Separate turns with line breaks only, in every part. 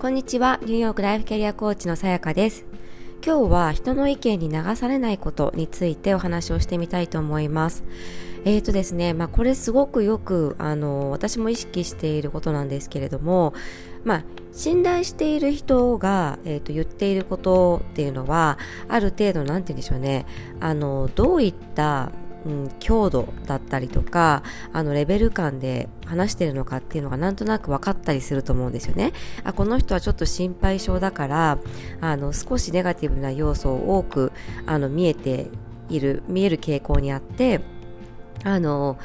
こんにちは、ニューヨークライフキャリアコーチのさやかです。今日は人の意見に流されないことについてお話をしてみたいと思います。えーとですね、まあ、これすごくよくあの私も意識していることなんですけれども、まあ、信頼している人が、えーと、言っていることっていうのはある程度なんて言うんでしょうねあのどういったうん、強度だったりとかあのレベル感で話してるのかっていうのがなんとなく分かったりすると思うんですよね。あこの人はちょっと心配性だからあの少しネガティブな要素を多くあの見えている見える傾向にあってあの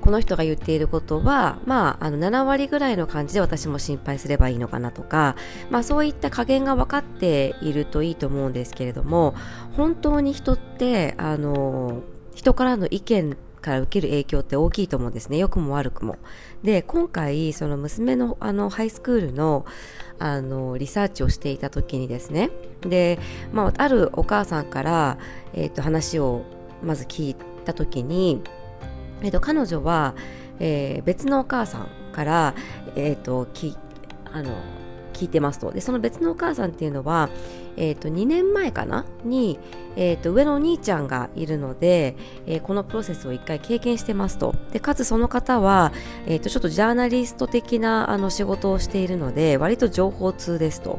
この人が言っていることは、まあ、あの7割ぐらいの感じで私も心配すればいいのかなとか、まあ、そういった加減が分かっているといいと思うんですけれども本当に人ってあの人からの意見から受ける影響って大きいと思うんですね。良くも悪くも。で今回その娘のあのハイスクールのあのリサーチをしていた時にですね。で、まあ、あるお母さんから、えーと話をまず聞いた時にえーと、彼女は、えー、別のお母さんから、えーと、きあの聞いてますと。でその別のお母さんっていうのは、えーと、2年前かな？に、えーと、上のお兄ちゃんがいるので、えー、このプロセスを1回経験してますと。でかつその方は、えーと、ちょっとジャーナリスト的なあの仕事をしているので割と情報通ですと。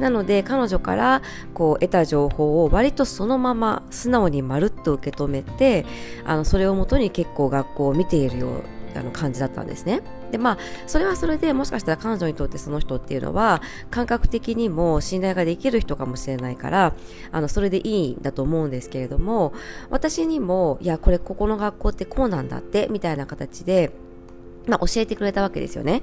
なので彼女からこう得た情報を割とそのまま素直にまるっと受け止めてあのそれをもとに結構学校を見ているようあの感じだったんですね。でまあそれはそれでもしかしたら彼女にとってその人っていうのは感覚的にも信頼ができる人かもしれないからあのそれでいいんだと思うんですけれども私にもいやこれここの学校ってこうなんだってみたいな形でまあ、教えてくれたわけですよね。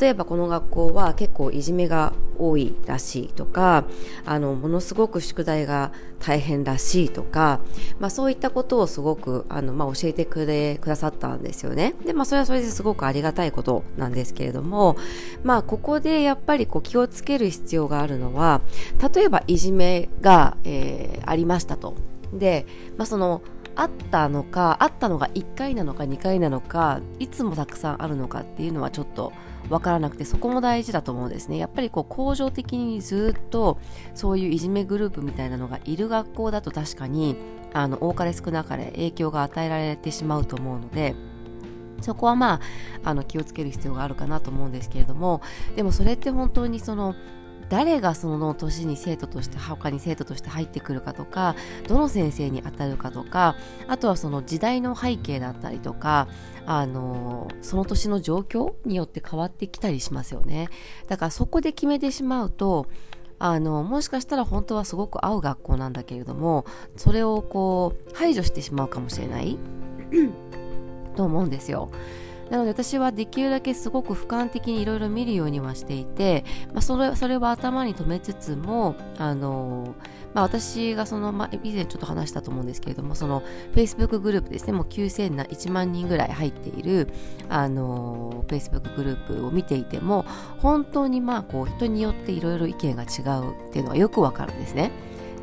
例えばこの学校は結構いじめが多いらしいとか、あの、ものすごく宿題が大変らしいとか、まあそういったことをすごく、あの、まあ教えてくれ、くださったんですよね。で、まあそれはそれですごくありがたいことなんですけれども、まあここでやっぱりこう気をつける必要があるのは、例えばいじめが、えー、ありましたと。で、まあその、あったのかあったのが1回なのか2回なのかいつもたくさんあるのかっていうのはちょっと分からなくてそこも大事だと思うんですね。やっぱりこう恒常的にずっとそういういじめグループみたいなのがいる学校だと確かにあの多かれ少なかれ影響が与えられてしまうと思うのでそこはまああの気をつける必要があるかなと思うんですけれどもでもそれって本当にその誰がその年に生徒として他に生徒として入ってくるかとかどの先生に当たるかとかあとはその時代の背景だったりとかあのその年の状況によって変わってきたりしますよねだからそこで決めてしまうとあのもしかしたら本当はすごく合う学校なんだけれどもそれをこう排除してしまうかもしれないと思うんですよ。なので私はできるだけすごく俯瞰的にいろいろ見るようにはしていて、まあ、それそれは頭に留めつつもあのまあ、私がその、まあ、以前ちょっと話したと思うんですけれども、その Facebook グループですね、もう9000な1万人ぐらい入っている、あの、Facebook グループを見ていても、本当にまあ、こう、人によっていろいろ意見が違うっていうのはよくわかるんですね。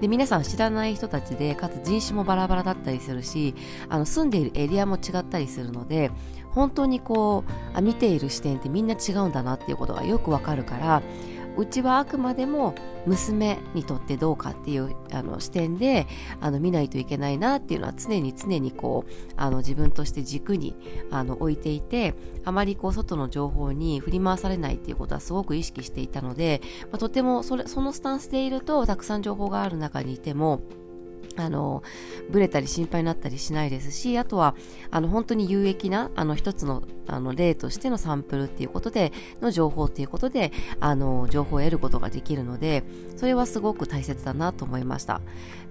で皆さん知らない人たちでかつ人種もバラバラだったりするしあの住んでいるエリアも違ったりするので本当にこうあ見ている視点ってみんな違うんだなっていうことがよくわかるからうちはあくまでも娘にとってどうかっていうあの視点であの見ないといけないなっていうのは常に常にこうあの自分として軸にあの置いていてあまりこう外の情報に振り回されないっていうことはすごく意識していたので、まあ、とてもそれそのスタンスでいるとたくさん情報がある中にいてもあの、ブレたり心配になったりしないですし、あとは、あの、本当に有益な、あの、一つの、あの、例としてのサンプルっていうことで、の情報っていうことで、あの、情報を得ることができるので、それはすごく大切だなと思いました。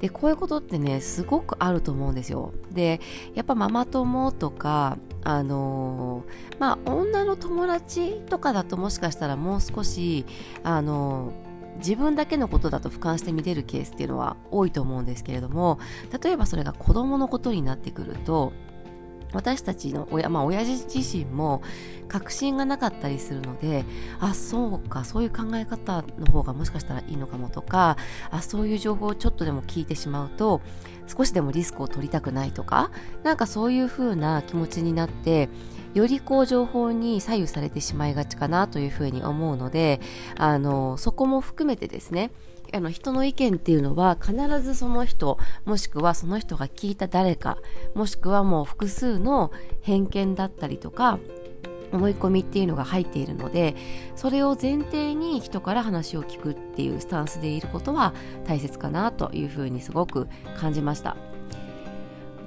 で、こういうことってね、すごくあると思うんですよ。で、やっぱママ友とか、あのまあ、女の友達とかだともしかしたらもう少し、あの自分だけのことだと俯瞰して見れるケースっていうのは多いと思うんですけれども例えばそれが子供のことになってくると私たちの親、まあ親父自身も確信がなかったりするので、あ、そうか、そういう考え方の方がもしかしたらいいのかもとか、あ、そういう情報をちょっとでも聞いてしまうと、少しでもリスクを取りたくないとか、なんかそういう風な気持ちになって、よりこう情報に左右されてしまいがちかなというふうに思うので、あの、そこも含めてですね、あの人の意見っていうのは必ずその人もしくはその人が聞いた誰かもしくはもう複数の偏見だったりとか思い込みっていうのが入っているのでそれを前提に人から話を聞くっていうスタンスでいることは大切かなというふうにすごく感じました。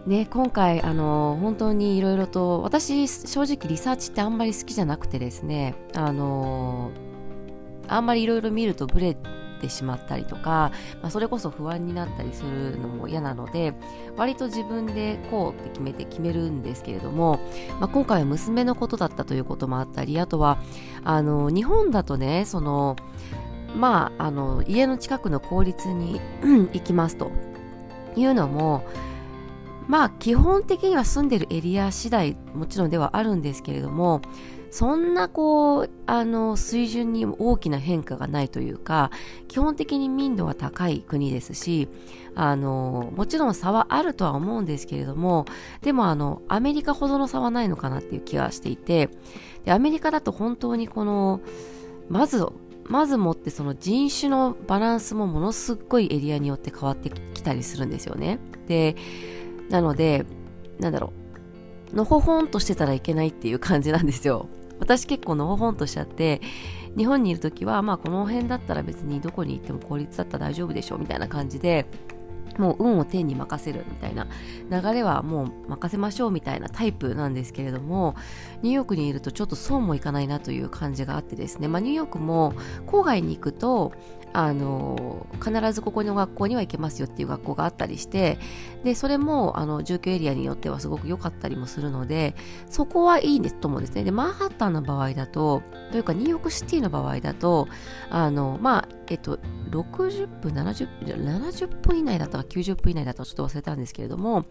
ね、今回あの本当にいろいろと私正直リサーチってあんまり好きじゃなくてですねあのあんまりいろいろ見るとブレてしまったりとか、まあ、それこそ不安になったりするのも嫌なので割と自分でこうって決めて決めるんですけれども、まあ、今回は娘のことだったということもあったりあとはあの日本だとねそのまああの家の近くの公立に 行きますと。いうのもまあ基本的には住んでるエリア次第もちろんではあるんですけれどもそんなこう、あの、水準に大きな変化がないというか、基本的に民度は高い国ですし、あの、もちろん差はあるとは思うんですけれども、でもあの、アメリカほどの差はないのかなっていう気がしていて、で、アメリカだと本当にこの、まず、まずもってその人種のバランスもものすっごいエリアによって変わってきたりするんですよね。で、なので、なんだろう、のほほんとしてたらいけないっていう感じなんですよ。私結構のほほんとしちゃって日本にいる時はまあこの辺だったら別にどこに行っても効率だったら大丈夫でしょうみたいな感じでもう運を天に任せるみたいな流れはもう任せましょうみたいなタイプなんですけれどもニューヨークにいるとちょっとそうもいかないなという感じがあってですね、まあ、ニューヨークも郊外に行くとあの必ずここの学校には行けますよっていう学校があったりしてでそれもあの住居エリアによってはすごく良かったりもするのでそこはいいねと思うんですね。でマンハッタンの場合だとというかニューヨークシティの場合だとあのまあえっと60分70 70分以内だったか90分以内だったかちょっと忘れたんですけれども、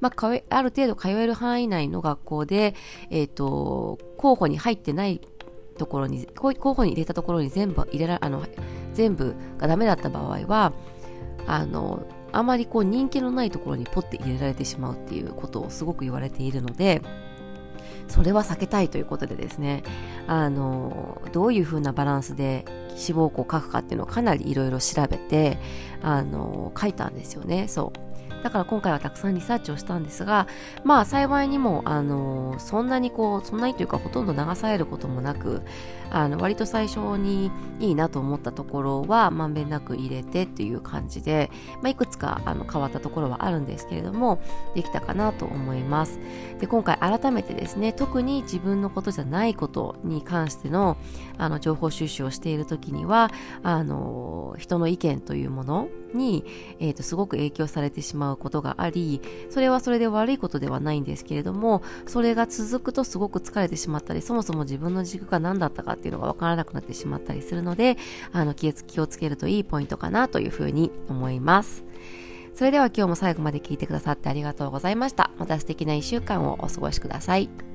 まあ、ある程度通える範囲内の学校で、えっと候補に入ってないところに候補に入れたところに全部入れらあの全部がダメだった場合はあのあまりこう人気のないところにポッて入れられてしまうっていうことをすごく言われているのでそれは避けたいということでですねあのどういうふうなバランスで志望校を書くかっていうのをかなりいろいろ調べてあの書いたんですよね。そう。だから今回はたくさんリサーチをしたんですが、まあ幸いにも、あのそんなにこう、そんなにというかほとんど流されることもなく、あの割と最初にいいなと思ったところはまんべんなく入れてっていう感じで、まあ、いくつかあの変わったところはあるんですけれどもできたかなと思います。で今回改めてですね特に自分のことじゃないことに関してのあの情報収集をしている時にはあの人の意見というものに、えーと、すごく影響されてしまううことがありそれはそれで悪いことではないんですけれどもそれが続くとすごく疲れてしまったりそもそも自分の軸が何だったかっていうのが分からなくなってしまったりするのであの気をつけるといいポイントかなというふうに思います。それでは今日も最後まで聞いてくださってありがとうございました。また素敵な1週間をお過ごしください。